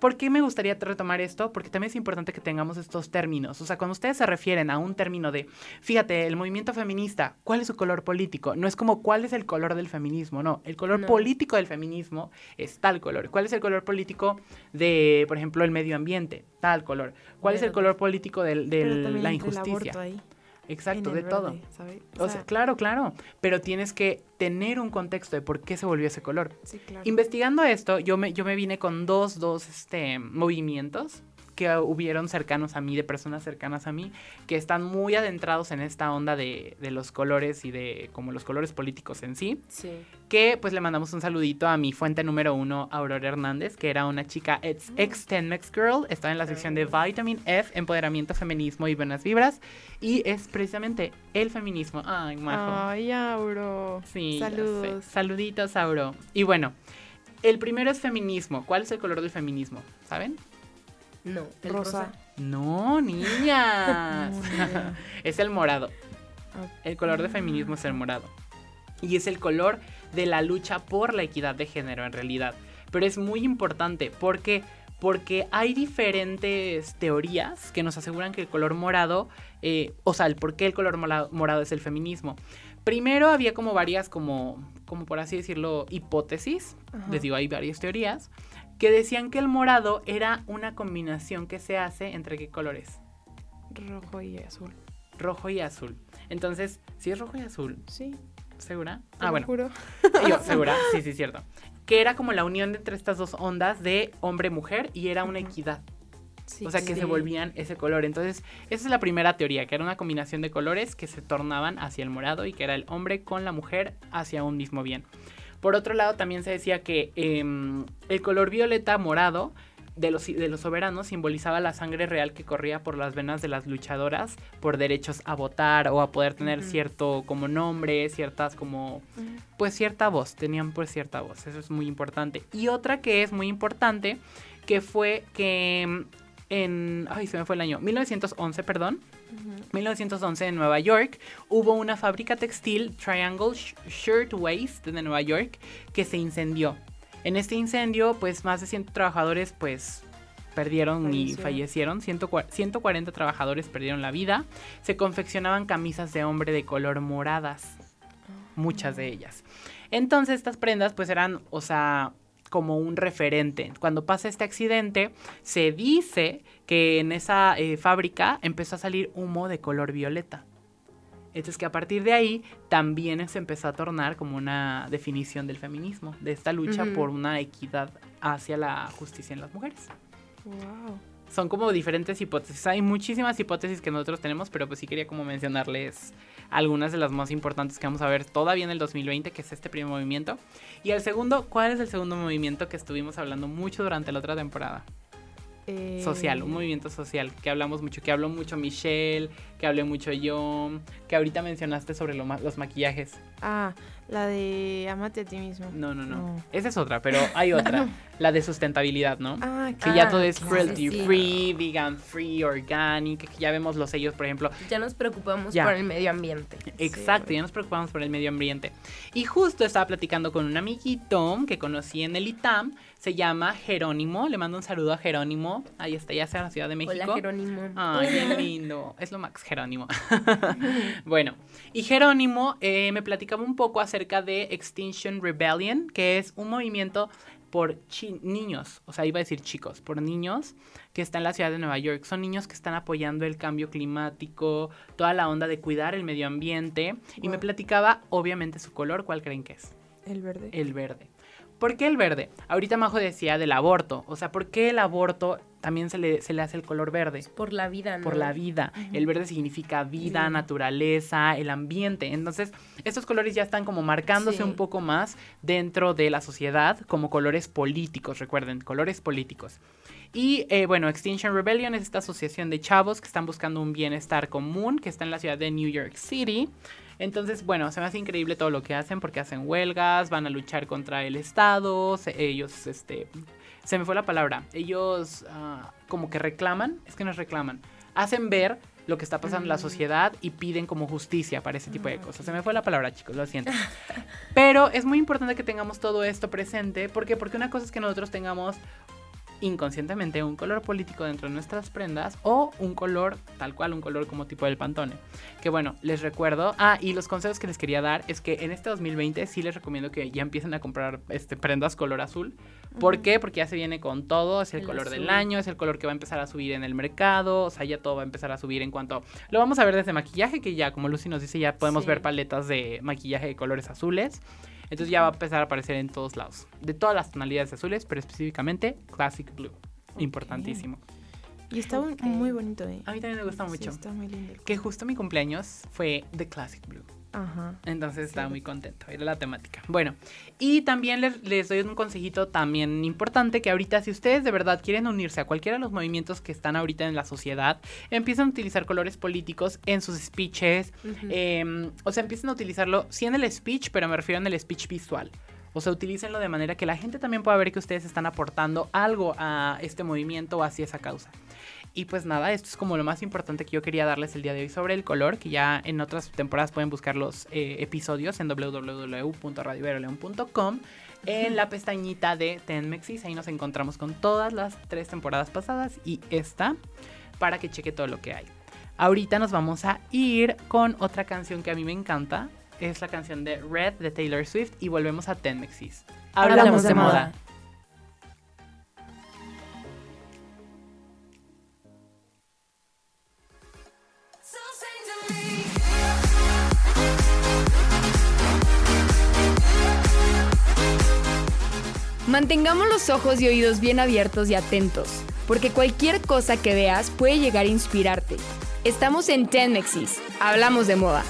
¿Por qué me gustaría retomar esto? Porque también es importante que tengamos estos términos. O sea, cuando ustedes se refieren a un término de, fíjate, el movimiento feminista, ¿cuál es su color político? No es como cuál es el color del feminismo, no. El color No. político del feminismo es tal color. ¿Cuál es el color político de, por ejemplo, el medio ambiente? Tal color. ¿Cuál es el color político de la el injusticia? aborto ahí, Exacto, en de todo. ¿sabes? O sea, claro, claro. Pero tienes que tener un contexto de por qué se volvió ese color. sí, claro. Investigando esto, yo me, yo me vine con dos, dos este, movimientos que hubieron cercanos a mí, de personas cercanas a mí, que están muy adentrados en esta onda de, de los colores y de como los colores políticos en sí, Sí. que pues le mandamos un saludito a mi fuente número uno, Aurora Hernández, que era una chica ex, ex Tenmex Girl, está en la sección de Vitamin F, Empoderamiento, Feminismo y Buenas Vibras, y es precisamente el feminismo. Ay, majo. Ay, Auro. Sí. Saludos. Saluditos, Auro. Y bueno, el primero es feminismo. ¿Cuál es el color del feminismo? ¿Saben? No. el Rosa. No, niñas. No, es el morado. El color de feminismo es el morado. Y es el color de la lucha por la equidad de género en realidad. Pero es muy importante porque porque hay diferentes teorías que nos aseguran que el color morado, eh, o sea, el por qué el color morado, morado es el feminismo. Primero había como varias, como, como por así decirlo, hipótesis, Ajá. les digo, hay varias teorías, que decían que el morado era una combinación que se hace entre qué colores, Rojo y azul. rojo y azul. Entonces, si es rojo y azul, Sí. ¿segura? te Ah, lo bueno. juro. Yo, segura, sí, sí, cierto. Que era como la unión entre estas dos ondas de hombre-mujer y era una equidad. Sí, o sea, que sí. se volvían ese color. Entonces, esa es la primera teoría, que era una combinación de colores que se tornaban hacia el morado y que era el hombre con la mujer hacia un mismo bien. Por otro lado, también se decía que em, el color violeta morado de los, de los soberanos simbolizaba la sangre real que corría por las venas de las luchadoras por derechos a votar o a poder tener cierto como nombre, ciertas como pues cierta voz, tenían pues cierta voz, eso es muy importante. Y otra que es muy importante que fue que mm, en ay se me fue el año 1911, perdón. 1911 en Nueva York hubo una fábrica textil Triangle Sh- Shirtwaist de Nueva York que se incendió. En este incendio, pues más de 100 trabajadores pues perdieron y fallecieron. 140 140 trabajadores perdieron la vida. Se confeccionaban camisas de hombre de color moradas. Muchas de ellas. Entonces estas prendas pues eran, o sea, como un referente. Cuando pasa este accidente, se dice que en esa eh, fábrica empezó a salir humo de color violeta. Entonces que a partir de ahí también se empezó a tornar como una definición del feminismo, de esta lucha por una equidad hacia la justicia en las mujeres. Wow. Son como diferentes hipótesis. Hay muchísimas hipótesis que nosotros tenemos, pero pues sí quería como mencionarles algunas de las más importantes que vamos a ver todavía en el 2020, que es este primer movimiento. Y el segundo, ¿cuál es el segundo movimiento que estuvimos hablando mucho durante la otra temporada? Eh, social, un movimiento social, que hablamos mucho, que habló mucho Michelle, que hablé mucho yo, que ahorita mencionaste sobre lo ma- los maquillajes. Ah, la de amate a ti mismo. No, no, no, No. Esa es otra, pero hay otra, la de sustentabilidad, ¿no? Ah, Que ya todo es claro, cruelty sí. free, vegan free, organic, que ya vemos los sellos, por ejemplo. Ya nos preocupamos Ya. por el medio ambiente. Exacto, ya nos preocupamos por el medio ambiente. Y justo estaba platicando con un amiguito que conocí en el ITAM, se llama Jerónimo, le mando un saludo a Jerónimo, ahí está, ya sea en la Ciudad de México. Hola, Jerónimo. Ay, qué lindo. Es lo max, Jerónimo. bueno, y Jerónimo eh, me platicaba un poco acerca de Extinction Rebellion, que es un movimiento por niños, o sea, iba a decir chicos, por niños que está en la ciudad de Nueva York. Son niños que están apoyando el cambio climático, toda la onda de cuidar el medio ambiente. Y me platicaba, obviamente, su color, ¿cuál creen que es? el verde. El verde. ¿Por qué el verde? Ahorita Majo decía del aborto. O sea, ¿por qué el aborto también se le, se le hace el color verde? Por la vida, ¿no? por la vida. El verde significa vida, naturaleza, el ambiente. Entonces, estos colores ya están como marcándose Sí. un poco más dentro de la sociedad como colores políticos, recuerden, colores políticos. Y eh, bueno, Extinction Rebellion es esta asociación de chavos que están buscando un bienestar común, que está en la ciudad de New York City. Entonces, bueno, se me hace increíble todo lo que hacen porque hacen huelgas, van a luchar contra el Estado, se- ellos, este, se me fue la palabra, ellos ah, como que reclaman, es que no es reclaman, hacen ver lo que está pasando en la sociedad y piden como justicia para ese tipo de cosas. Se me fue la palabra, chicos, lo siento. Pero es muy importante que tengamos todo esto presente, ¿por qué? Porque una cosa es que nosotros tengamos inconscientemente un color político dentro de nuestras prendas o un color tal cual, un color como tipo del pantone. Que bueno, les recuerdo. Ah, y los consejos que les quería dar es que en este 2020 sí les recomiendo que ya empiecen a comprar este, prendas color azul. ¿Por qué? Porque ya se viene con todo, es el, El color del año, es el color que va a empezar a subir en el mercado, o sea, ya todo va a empezar a subir en cuanto... Lo vamos a ver desde maquillaje, que ya, como Lucy nos dice, ya podemos Sí. ver paletas de maquillaje de colores azules. Entonces ya va a empezar a aparecer en todos lados. De todas las tonalidades azules, pero específicamente Classic Blue. Importantísimo. Y está un- Ok. muy bonito, ¿eh? A mí también me gusta Sí, mucho. está muy lindo. Que justo mi cumpleaños fue The Classic Blue. Ajá. Entonces estaba muy contento. Era la temática. Bueno, y también les, les doy un consejito también importante que ahorita si ustedes de verdad quieren unirse a cualquiera de los movimientos que están ahorita en la sociedad, empiezan a utilizar colores políticos en sus speeches. eh, o sea, empiecen a utilizarlo, sí en el speech, pero me refiero en el speech visual. O sea, utilícenlo de manera que la gente también pueda ver que ustedes están aportando algo a este movimiento o hacia esa causa. Y pues nada, esto es como lo más importante que yo quería darles el día de hoy sobre el color, que ya en otras temporadas pueden buscar los eh, episodios en www.radioveroleon.com en la pestañita de Tenmexis. Ahí nos encontramos con todas las tres temporadas pasadas y esta para que cheque todo lo que hay. Ahorita nos vamos a ir con otra canción que a mí me encanta. Es la canción de Red de Taylor Swift y volvemos a Tenmexis. Hablamos, de, moda. Mantengamos los ojos y oídos bien abiertos y atentos, porque cualquier cosa que veas puede llegar a inspirarte. Estamos en Tenmexis, hablamos de moda.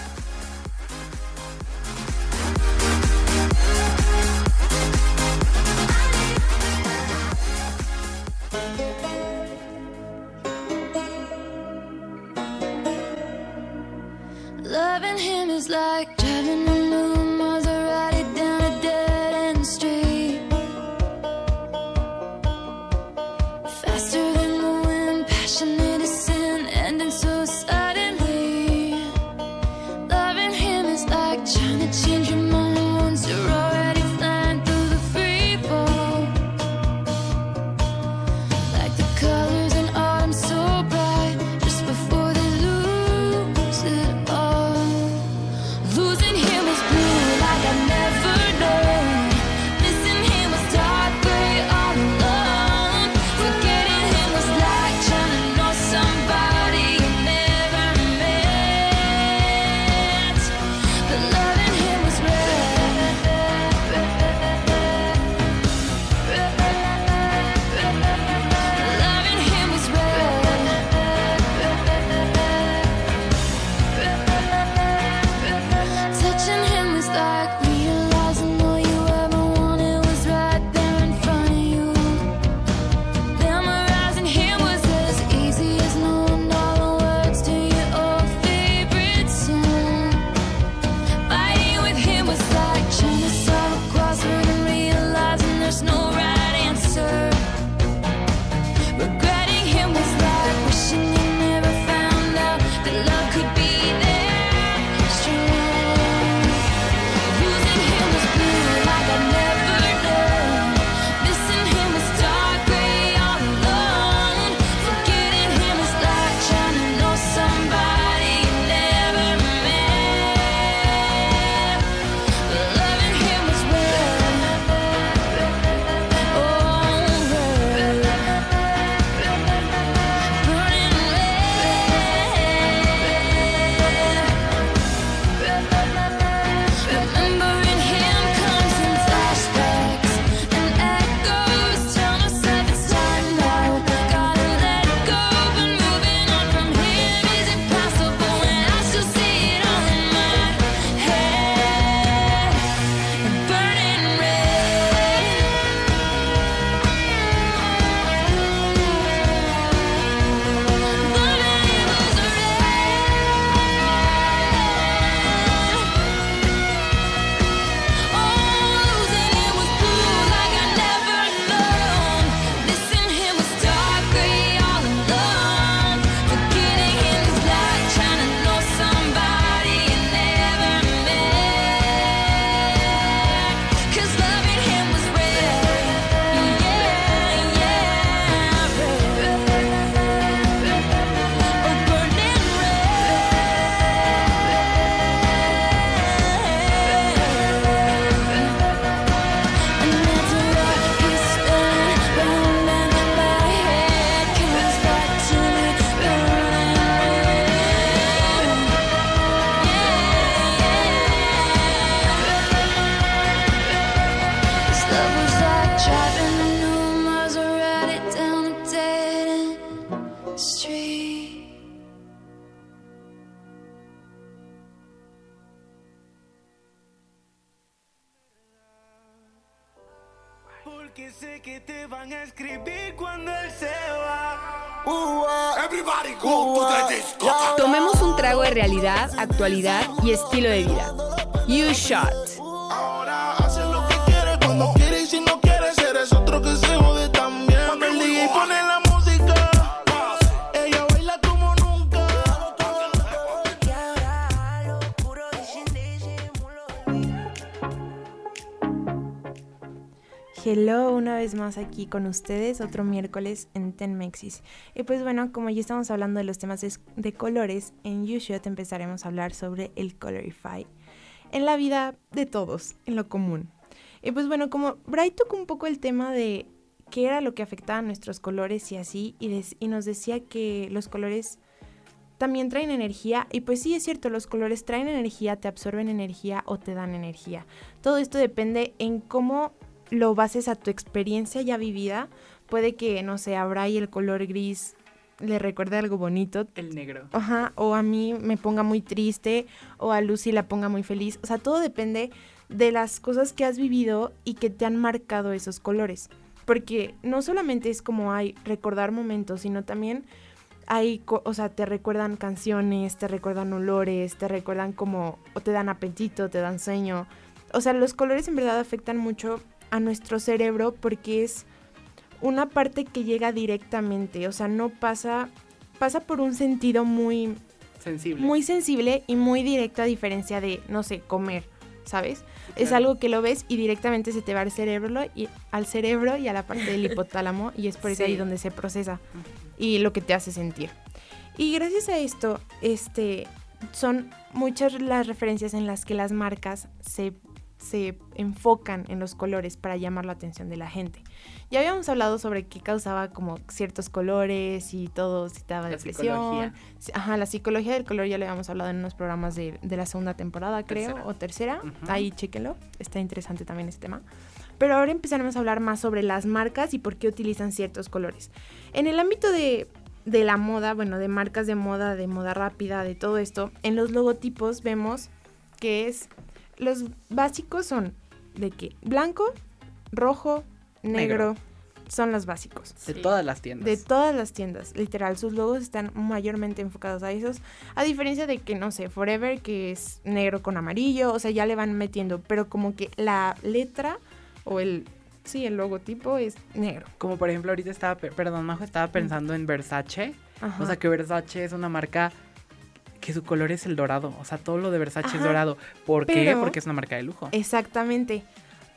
Realidad, actualidad y estilo de vida. You Shot. Más aquí con ustedes, otro miércoles en Tenmexis. Y pues bueno, como ya estamos hablando de los temas de, de colores, en You Shot empezaremos a hablar sobre el Colorify en la vida de todos, en lo común. Y pues bueno, como Bright tocó un poco el tema de qué era lo que afectaba a nuestros colores y así, y nos decía que los colores también traen energía, y pues sí es cierto, los colores traen energía, te absorben energía o te dan energía. Todo esto depende en cómo lo bases a tu experiencia ya vivida. Puede que, no sé, a Bray el color gris le recuerde algo bonito, El negro. Ajá, o a mí me ponga muy triste, o a Lucy la ponga muy feliz. O sea, todo depende de las cosas que has vivido y que te han marcado esos colores. Porque no solamente es como hay recordar momentos, sino también hay, o sea, te recuerdan canciones, te recuerdan olores, te recuerdan como, o te dan apetito, te dan sueño. O sea, los colores en verdad afectan mucho a nuestro cerebro porque es una parte que llega directamente, o sea, no pasa pasa por un sentido muy, Sensible. muy sensible y muy directo a diferencia de, no sé, comer, ¿sabes? Es algo que lo ves y directamente se te va al cerebro y al cerebro y a la parte del hipotálamo y es por eso Sí. ahí donde se procesa y lo que te hace sentir. Y gracias a esto, este, son muchas las referencias en las que las marcas se, se enfocan en los colores para llamar la atención de la gente. Ya habíamos hablado sobre qué causaba como ciertos colores y todo, si te daba La depresión. psicología. Ajá, la psicología del color ya lo habíamos hablado en unos programas de, de la segunda temporada, creo, Tercera. o tercera. Ujú. Ahí chéquenlo, está interesante también ese tema. Pero ahora empezaremos a hablar más sobre las marcas y por qué utilizan ciertos colores. En el ámbito de, de la moda, bueno, de marcas de moda, de moda rápida, de todo esto, en los logotipos vemos que es, los básicos son de que blanco, rojo, negro, Negro. son los básicos. De Sí. todas las tiendas. De todas las tiendas, literal, sus logos están mayormente enfocados a esos, a diferencia de que, no sé, Forever, que es negro con amarillo, o sea, ya le van metiendo, pero como que la letra o el, sí, el logotipo es negro. Como por ejemplo, ahorita estaba, pe- perdón, Majo, estaba pensando en Versace. Ajá. O sea, que Versace es una marca que su color es el dorado. O sea, todo lo de Versace es dorado. ¿Por qué? Porque es una marca de lujo. Exactamente.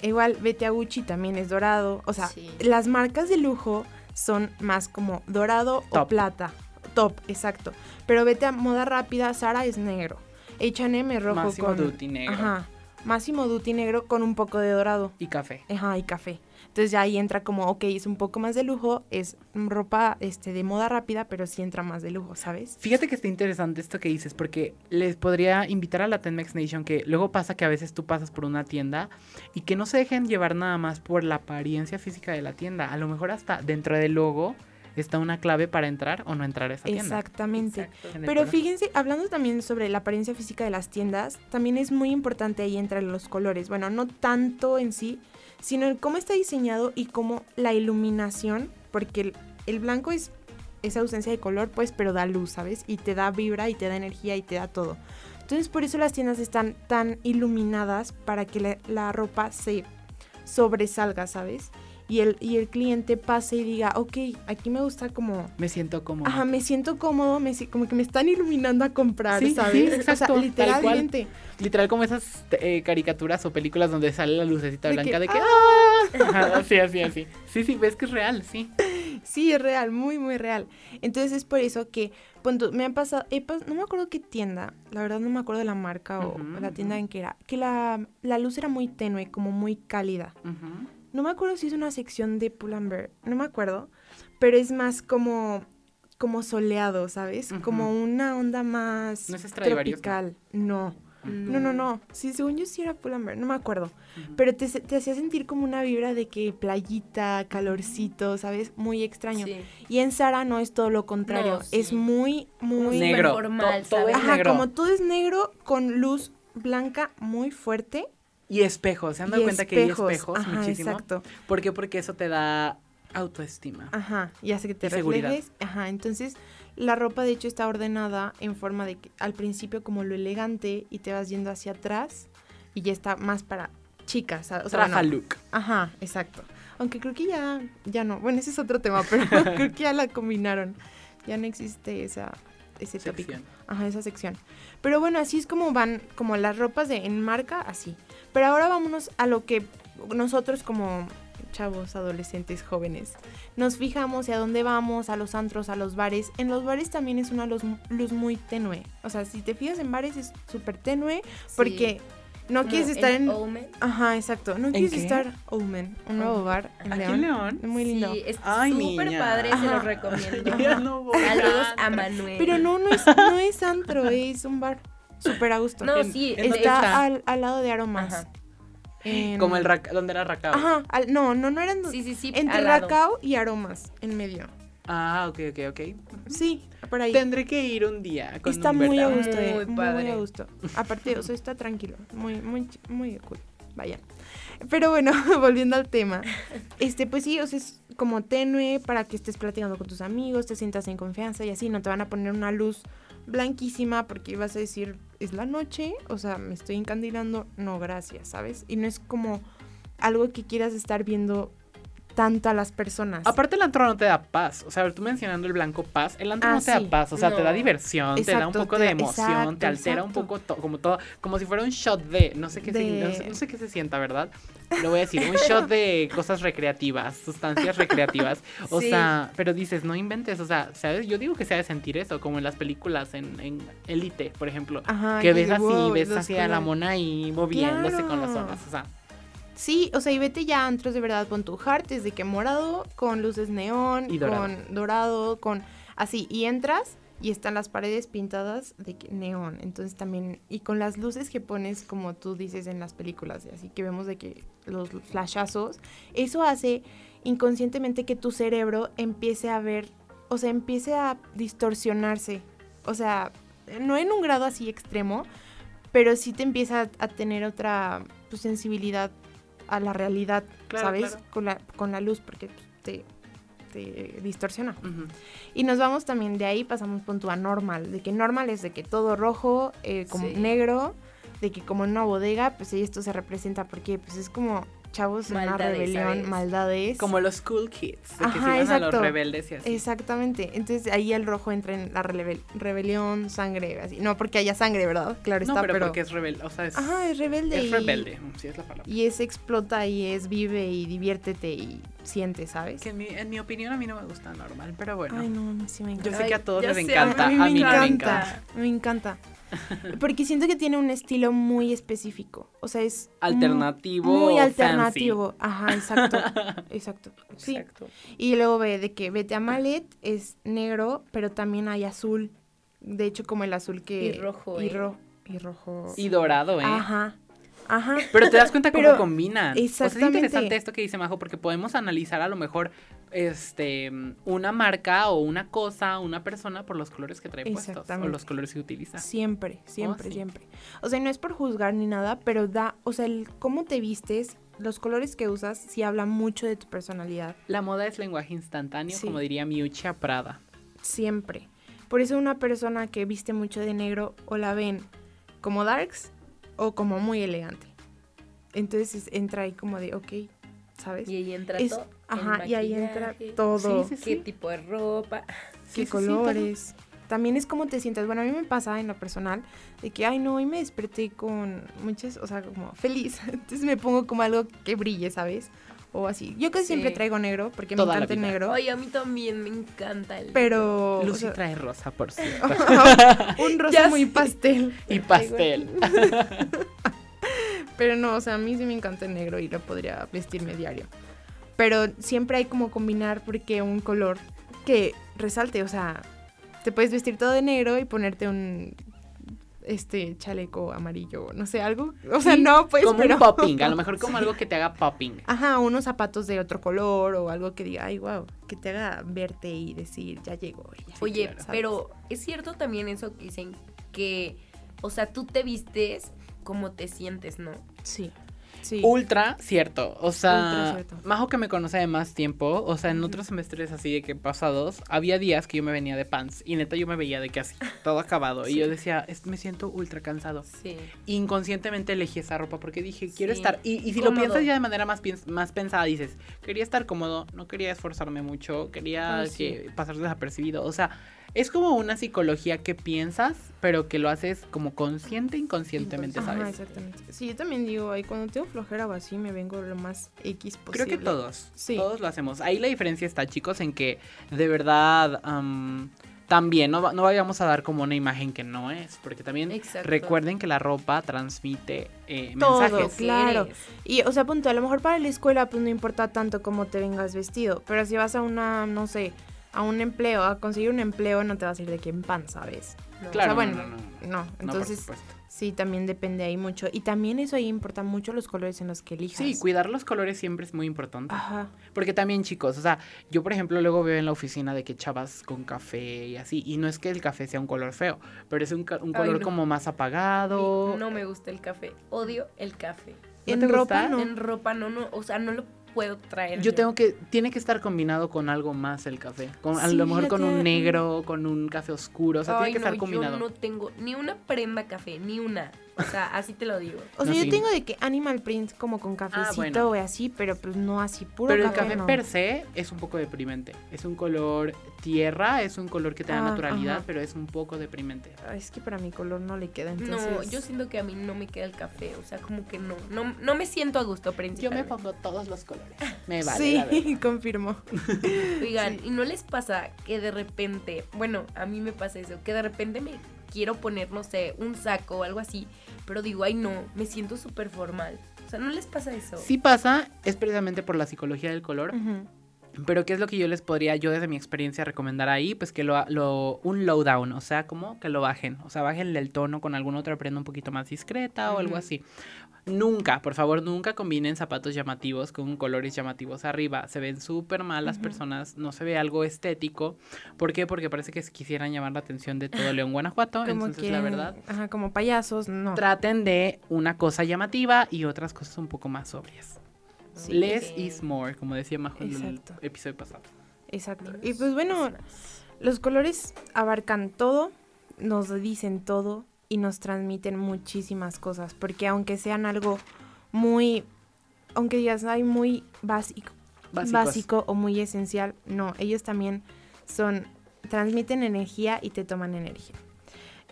Igual, Vete a Gucci también es dorado. O sea, Sí. las marcas de lujo son más como dorado o plata. Top, exacto. Pero vete a moda rápida, Sara es negro. H&M es rojo Massimo con... Dutti negro. Ajá. Máximo Duty negro con un poco de dorado. Y café. Ajá, y café. Entonces ya ahí entra como, ok, es un poco más de lujo, es ropa este, de moda rápida, pero sí entra más de lujo, ¿sabes? Fíjate que está interesante esto que dices, porque les podría invitar a la Tenmex Nation que luego pasa que a veces tú pasas por una tienda y que no se dejen llevar nada más por la apariencia física de la tienda. A lo mejor hasta dentro del logo está una clave para entrar o no entrar a esa tienda. Exactamente. Pero fíjense, hablando también sobre la apariencia física de las tiendas, también es muy importante ahí entrar los colores. Bueno, no tanto en sí, sino en cómo está diseñado y cómo la iluminación, porque el, blanco es esa ausencia de color, pues, pero da luz, ¿sabes? Y te da vibra y te da energía y te da todo. Entonces, por eso las tiendas están tan iluminadas para que la, la ropa se sobresalga, ¿sabes? Y el, y el cliente pase y diga, ok, aquí me gusta como Me siento como... Ajá, me siento cómodo, me, como que me están iluminando a comprar, Sí, ¿sabes? sí, O sea, exacto, literalmente. Literal como esas eh, caricaturas o películas donde sale la lucecita De blanca que, de que... ¡ah! Ajá, así, así, así. Sí, sí, ves que es real, sí. Sí, es real, muy, muy real. Entonces es por eso que, punto, me han pasado, he pas- no me acuerdo qué tienda, la verdad no me acuerdo de la marca o la tienda en que era, que la, la luz era muy tenue, como muy cálida. Ujú. No me acuerdo si es una sección de Pull&Bear, no me acuerdo, pero es más como, como soleado, ¿sabes? Como una onda más ¿No es Stradivarius, no? tropical. No. No, no, no. Sí, según yo sí era Pull&Bear, no me acuerdo. Pero te, te hacía sentir como una vibra de que playita, calorcito, ¿sabes? Muy extraño. Sí. Y en Sara no es todo lo contrario. No, sí. Es muy, muy... Negro. formal, To- todo ¿sabes? es Ajá, negro. como todo es negro con luz blanca muy fuerte. Y espejos, ¿se han dado y cuenta que hay espejos. espejos Ajá, muchísimo? exacto. ¿Por qué? Porque eso te da autoestima. Ajá, y hace que te reflejes. Ajá, entonces la ropa de hecho está ordenada en forma de que al principio como lo elegante y te vas yendo hacia atrás y ya está más para chicas. O sea, bueno, look. Ajá, exacto. Aunque creo que ya, ya no. Bueno, ese es otro tema, pero creo que ya la combinaron. Ya no existe esa, ese tópico. Sección. Ajá, esa sección. Pero bueno, así es como van, como las ropas de en marca, así. Pero ahora vámonos a lo que nosotros como chavos, adolescentes, jóvenes, nos fijamos y a dónde vamos, a los antros, a los bares. En los bares también es una luz, luz muy tenue. O sea, si te fijas en bares es súper tenue porque no quieres estar en... Omen. Ajá, exacto. No quieres qué? estar Omen, un nuevo bar en ¿Aquí León. en León? Muy lindo. Sí, es súper padre, se los recomiendo. No Saludos a- a Manuel. Pero no, no es, no es antro, es un bar súper a gusto. No, sí, en- Está al, al lado de Aromas. Ajá. En- Como el raca, donde era Racao. Ajá, al- no, no, no eran... Sí, sí, sí. entre. Racao y Aromas, en medio. Ah, ok, ok, ok. Sí, por ahí. Tendré que ir un día. Con Está un muy a gusto, eh, Muy muy, padre. a gusto. Aparte, o sea, está tranquilo, muy, muy, muy cool. Vaya. Pero bueno, volviendo al tema. Este, pues sí, o sea, es como tenue para que estés platicando con tus amigos, te sientas en confianza y así, no te van a poner una luz blanquísima porque vas a decir, es la noche, o sea, me estoy encandilando, no, gracias, ¿sabes? Y no es como algo que quieras estar viendo tanto a las personas. Aparte el antro no te da paz, o sea, tú mencionando el blanco paz, el antro Ah, no te da sí. paz, o sea, te da No. diversión, te da un Exacto, poco de da- emoción, exacto, te altera un exacto. poco to- como todo, como si fuera un shot de, no sé qué, se- De- no, sé, no sé qué se sienta, ¿verdad? Lo voy a decir, un shot de cosas recreativas, sustancias recreativas, o Sí. sea, pero dices, no inventes, o sea, ¿sabes? Yo digo que se ha de sentir eso, como en las películas, en, en Elite, por ejemplo, Ajá, que ves así, wow, ves así a la mona ahí moviéndose con las Claro. olas, o sea, Sí, o sea, y vete ya a antros de verdad con tu heart, desde que morado, con luces neón, Y dorado. con dorado, con así, y entras y están las paredes pintadas de neón, entonces también, y con las luces que pones como tú dices en las películas, y así que vemos de que los flashazos, eso hace inconscientemente que tu cerebro empiece a ver, o sea, empiece a distorsionarse, o sea, no en un grado así extremo, pero sí te empieza a tener otra pues, sensibilidad a la realidad, Claro, ¿sabes? claro. Con, la, con la luz, porque pues, te, te distorsiona. Y nos vamos también de ahí, pasamos punto a normal, de que normal es de que todo rojo, eh, como Sí. negro, de que como en una bodega, pues esto se representa porque pues es como chavos en una rebelión, ¿sabes? maldades. como los cool kids, de que Ajá, se iban a los rebeldes y así. Exactamente. Entonces ahí el rojo entra en la rebel- rebelión, sangre, así. No porque haya sangre, ¿verdad? Claro No, está, pero, pero... porque es rebelde, o sea, es, Ajá, es rebelde. es rebelde, sí es la palabra. Y es explota y es vive y diviértete y siente, ¿sabes? Que en mi, en mi opinión a mí no me gusta normal, pero bueno. Ay, no, mí sí me encanta. Yo sé que a todos les sé, encanta, a mí me no encanta. me encanta. Me encanta. Porque siento que tiene un estilo muy específico. O sea, es Alternativo, Muy alternativo. Ajá, exacto. Exacto. Sí. Exacto. Y luego ve de que vete a Malet es negro, pero también hay azul. De hecho, como el azul que. Y rojo, Y, ¿eh? ro- y rojo. Y dorado, ¿eh? Ajá. Ajá. Pero te das cuenta cómo Pero- combinan. O sea, es exactamente. interesante esto que dice Majo porque podemos analizar a lo mejor este una marca o una cosa, una persona por los colores que trae puestos o Exactamente. los colores que utiliza. Siempre, siempre, Oh, sí. siempre. O sea, no es por juzgar ni nada, pero da, o sea, el cómo te vistes, los colores que usas, sí habla mucho de tu personalidad. La moda es lenguaje instantáneo, Sí. como diría Miuccia Prada. Siempre. Por eso una persona que viste mucho de negro o la ven como darks o como muy elegante. Entonces es- entra ahí como de, ok, ¿sabes? Y ahí entra Es- todo. ajá, y ahí entra todo. Sí, sí, qué tipo de ropa. qué Sí, sí, sí, todo. colores. También es como te sientas. Bueno, a mí me pasa en lo personal de que, ay, no, hoy me desperté con muchas, o sea, como feliz. Entonces me pongo como algo que brille, ¿sabes? O así. Yo casi Sí. siempre traigo negro porque Toda me encanta el negro. Oye, a mí también me encanta el. Pero. o Lucy sea, trae rosa, por cierto. un rosa Ya muy sé. pastel. y pastel. Pero no, o sea, a mí sí me encanta el negro y lo podría vestirme diario. Pero siempre hay como combinar porque un color que resalte, o sea, te puedes vestir todo de negro y ponerte un este chaleco amarillo, no sé, algo. O sea, no, pues, como pero un popping, a lo mejor como algo que te haga popping. Ajá, unos zapatos de otro color o algo que diga, ay, wow, que te haga verte y decir, ya llegó. y ya". Oye, claro. pero es cierto también eso que dicen que, o sea, tú te vistes como te sientes, ¿no? Sí, sí. Ultra cierto. O sea, cierto. Majo que me conoce de más tiempo, o sea, en otros semestres así de que pasados, había días que yo me venía de pants y neta yo me veía de que así, todo acabado. Y yo decía, "Es- me siento ultra cansado. Sí. Inconscientemente elegí esa ropa porque dije, quiero estar. Y, y si lo piensas ya de manera más, más pensada, dices, quería estar cómodo, no quería esforzarme mucho, quería que pasar desapercibido. O sea, es como una psicología que piensas, pero que lo haces como consciente, inconscientemente, Ajá, ¿sabes? exactamente. Sí, yo también digo, ay, cuando tengo flojera o así, me vengo lo más X Creo posible. que todos, Sí. todos lo hacemos. Ahí la diferencia está, chicos, en que de verdad am, también no, no vayamos a dar como una imagen que no es, porque también Exacto. recuerden que la ropa transmite eh, Todo, mensajes. claro. Y, o sea, punto, a lo mejor para la escuela, pues no importa tanto cómo te vengas vestido, pero si vas a una, no sé, a un empleo, a conseguir un empleo, no te vas a ir de que en pan, ¿sabes? No. Claro, o sea, bueno, no, no, no. no. No, por Entonces, supuesto. sí, también depende ahí mucho. Y también eso ahí importa mucho los colores en los que elijas. Sí, cuidar los colores siempre es muy importante. Ajá. Porque también, chicos, o sea, yo por ejemplo luego veo en la oficina de que chavas con café y así, y no es que el café sea un color feo, pero es un, ca- un Ay, color no. como más apagado. No me gusta el café. Odio el café. ¿No en te ropa gusta? no. En ropa no, no, o sea, no lo puedo traer. Yo tengo que, tiene que estar combinado con algo más el café. Con, a Sí, lo mejor con un negro, con un café oscuro, o sea, Ay, tiene que estar combinado. Yo no tengo ni una prenda café, ni una. O sea, así te lo digo. O sea, No, yo sí. tengo de que Animal Print como con cafecito bueno. o así, pero pues no así puro Pero el café, no. per se es un poco deprimente. Es un color tierra, es un color que te da Ah, naturalidad, ajá. pero es un poco deprimente. Ay, Es que para mi color no le queda, entonces... No, yo siento que a mí no me queda el café. O sea, como que no. No, no me siento a gusto, Yo principalmente. me pongo todos los colores. Me vale. la verdad. sí, confirmo. Oigan, ¿y no les pasa que de repente, bueno, a mí me pasa eso, que de repente me quiero poner, no sé, un saco o algo así, pero digo, ay no, me siento súper formal. O sea, ¿no les pasa eso? Sí pasa, es precisamente por la psicología del color. Pero ¿qué es lo que yo les podría, yo desde mi experiencia, recomendar ahí? Pues que lo, lo un lowdown, o sea, como que lo bajen. O sea, bajen el tono con alguna otra prenda un poquito más discreta o algo así. Nunca, por favor, nunca combinen zapatos llamativos con colores llamativos arriba. Se ven súper mal las personas, no se ve algo estético. ¿Por qué? Porque parece que quisieran llamar la atención de todo León, Guanajuato. Como Entonces, la verdad, Ajá, como payasos, no. traten de una cosa llamativa y otras cosas un poco más sobrias. Sí. Less is more, como decía Majo en el episodio pasado. Exacto. Y pues bueno, los colores abarcan todo, nos dicen todo y nos transmiten muchísimas cosas, porque aunque sean algo muy, aunque digas, hay muy básico, Básicos. básico o muy esencial, no, ellos también son, transmiten energía y te toman energía.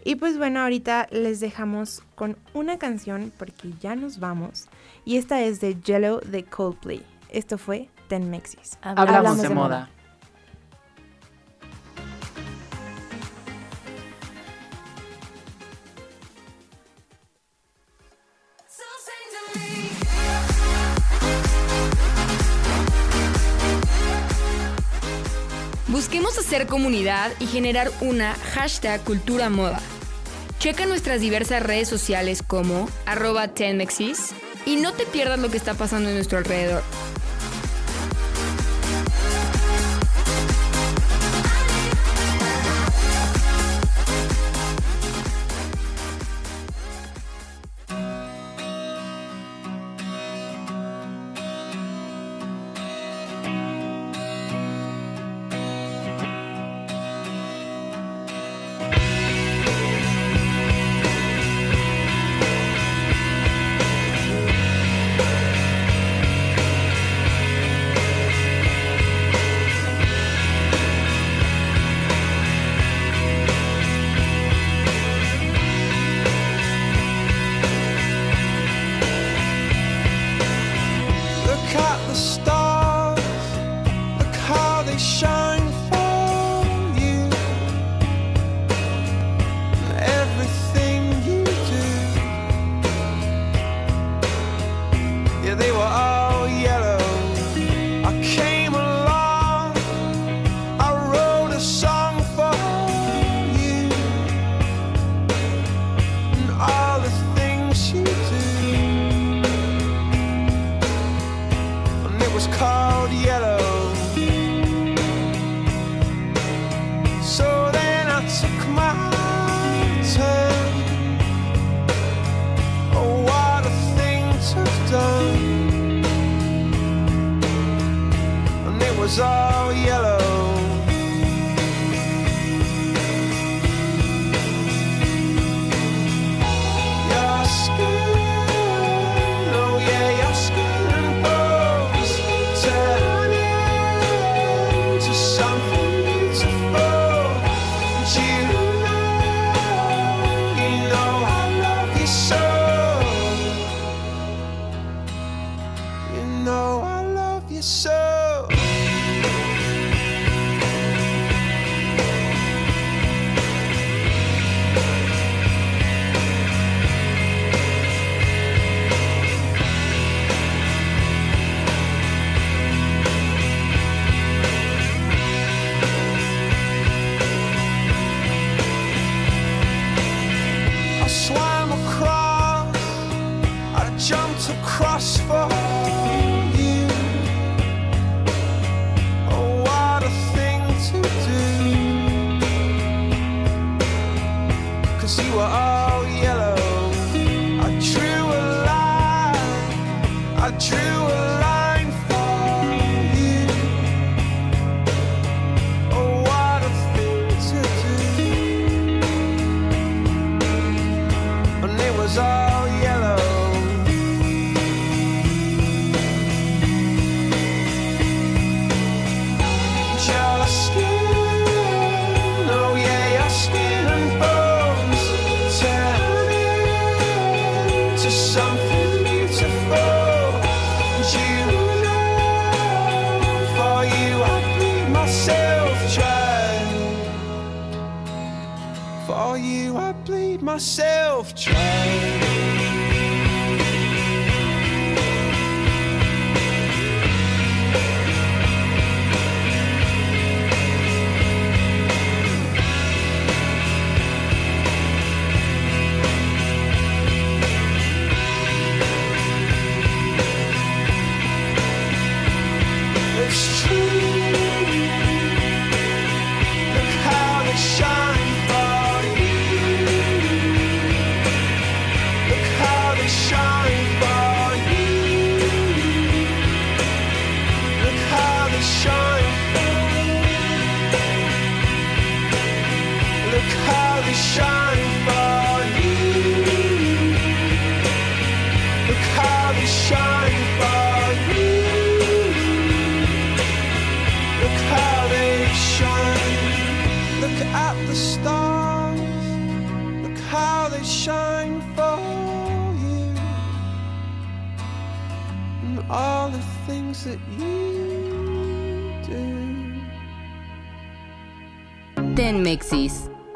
Y pues bueno, ahorita les dejamos con una canción porque ya nos vamos. Y esta es de Jello de Coldplay. Esto fue Ten Mexis. Hablamos, de, moda. Busquemos hacer comunidad y generar una hashtag cultura moda. Checa nuestras diversas redes sociales como arroba tenmexis y no te pierdas lo que está pasando en nuestro alrededor. Was all myself trying.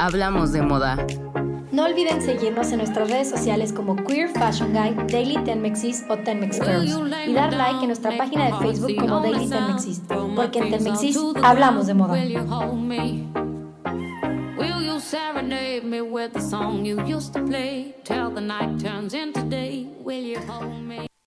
Hablamos de moda. No olviden seguirnos en nuestras redes sociales como Queer Fashion Guy, Daily Tenmexis o Tenmex Girls y dar like en nuestra página de Facebook como Daily Tenmexis, porque en Tenmexis hablamos de moda. Will you hold me? Will you serenade me with the song you used to play till the night turns into day? Will you hold me?